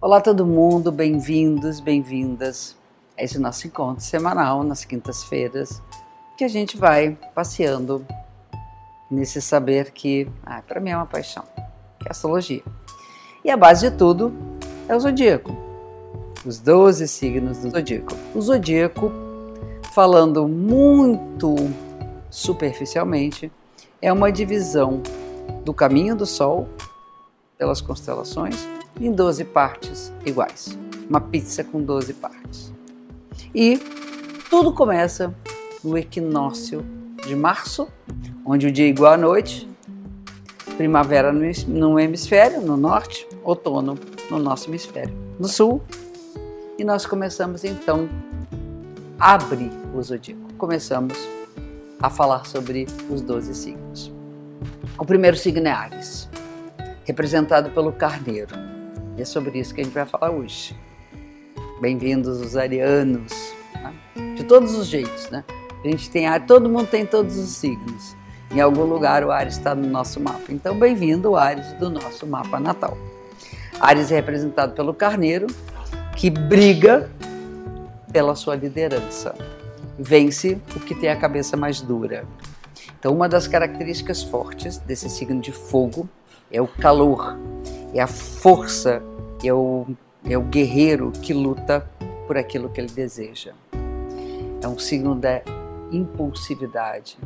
Olá todo mundo, bem-vindos, bem-vindas a esse nosso encontro semanal nas quintas-feiras, que a gente vai passeando nesse saber que, ah, para mim é uma paixão, que é astrologia. E a base de tudo é o zodíaco, os 12 signos do zodíaco. O zodíaco, falando muito superficialmente, é uma divisão do caminho do Sol pelas constelações em 12 partes iguais. Uma pizza com 12 partes. E tudo começa no equinócio de março, onde o dia é igual à noite, primavera no hemisfério, no norte, outono no nosso hemisfério, no sul. E nós começamos então a abrir o zodíaco. Começamos a falar sobre os 12 signos. O primeiro signo é Ares, representado pelo carneiro. E é sobre isso que a gente vai falar hoje. Bem-vindos os arianos, né? de todos os jeitos, né? A gente tem todo mundo tem todos os signos. Em algum lugar o Ares está no nosso mapa. Então, bem-vindo Ares do nosso mapa natal. Ares é representado pelo carneiro, que briga pela sua liderança. Vence o que tem a cabeça mais dura. Então, uma das características fortes desse signo de fogo é o calor, é a força, é o, é o guerreiro que luta por aquilo que ele deseja. É um signo da impulsividade.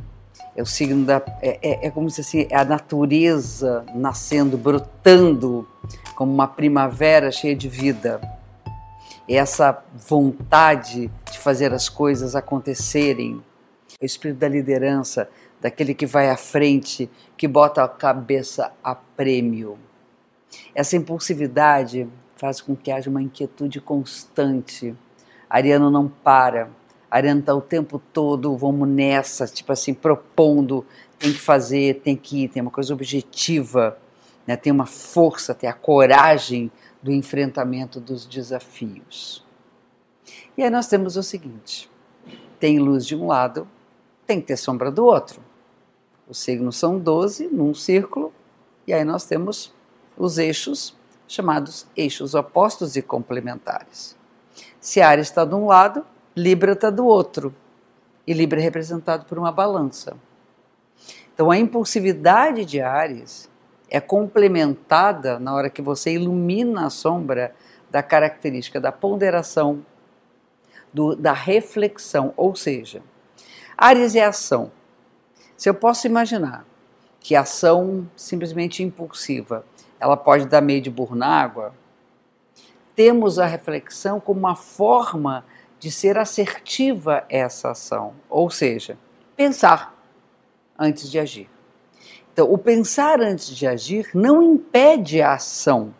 É o signo da. É, é, é como se assim, é a natureza nascendo, brotando como uma primavera cheia de vida. É essa vontade de fazer as coisas acontecerem. É o espírito da liderança, daquele que vai à frente, que bota a cabeça a prêmio. Essa impulsividade faz com que haja uma inquietude constante. Ariano não para. Ariano está o tempo todo, vamos nessa, tipo assim, propondo, tem que fazer, tem que ir, tem uma coisa objetiva, né? tem uma força, tem a coragem do enfrentamento dos desafios. E aí nós temos o seguinte: tem luz de um lado, tem que ter sombra do outro. Os signos são 12 num círculo, e aí nós temos os eixos chamados eixos opostos e complementares. Se Ares está de um lado, Libra está do outro. E Libra é representado por uma balança. Então a impulsividade de Ares é complementada na hora que você ilumina a sombra da característica da ponderação, do, da reflexão, ou seja, Ares é ação. Se eu posso imaginar que ação simplesmente impulsiva ela pode dar meio de burro na água, temos a reflexão como uma forma de ser assertiva essa ação, ou seja, pensar antes de agir. Então, o pensar antes de agir não impede a ação,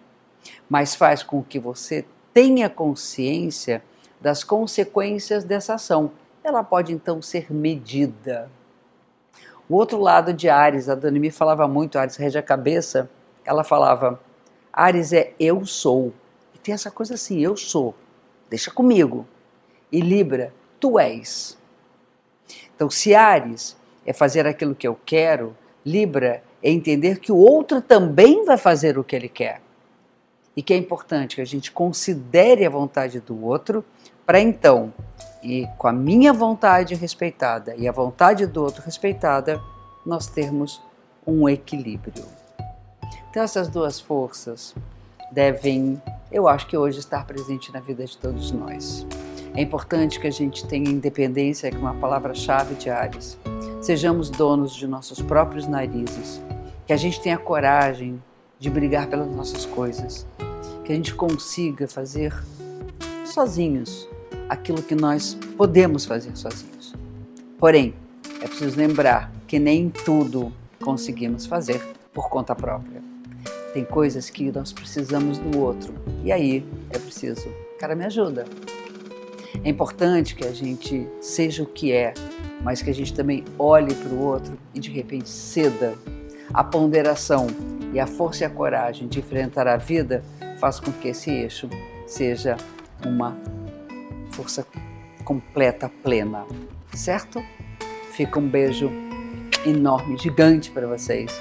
mas faz com que você tenha consciência das consequências dessa ação. Ela pode então ser medida. O outro lado de Ares, a Dani me falava muito, Ares rege a cabeça, ela falava: Ares é eu sou. E tem essa coisa assim, eu sou. Deixa comigo. E Libra, tu és. Então, se Ares é fazer aquilo que eu quero, Libra é entender que o outro também vai fazer o que ele quer. E que é importante que a gente considere a vontade do outro para então, e com a minha vontade respeitada e a vontade do outro respeitada, nós termos um equilíbrio. Então, essas duas forças devem, eu acho que hoje, estar presente na vida de todos nós. É importante que a gente tenha independência, que é uma palavra-chave de Ares. Sejamos donos de nossos próprios narizes. Que a gente tenha coragem de brigar pelas nossas coisas. Que a gente consiga fazer sozinhos aquilo que nós podemos fazer sozinhos. Porém, é preciso lembrar que nem tudo conseguimos fazer por conta própria. Tem coisas que nós precisamos do outro. E aí é preciso, cara, me ajuda. É importante que a gente seja o que é, mas que a gente também olhe para o outro e de repente ceda. A ponderação e a força e a coragem de enfrentar a vida faz com que esse eixo seja uma força completa, plena, certo? Fica um beijo enorme, gigante para vocês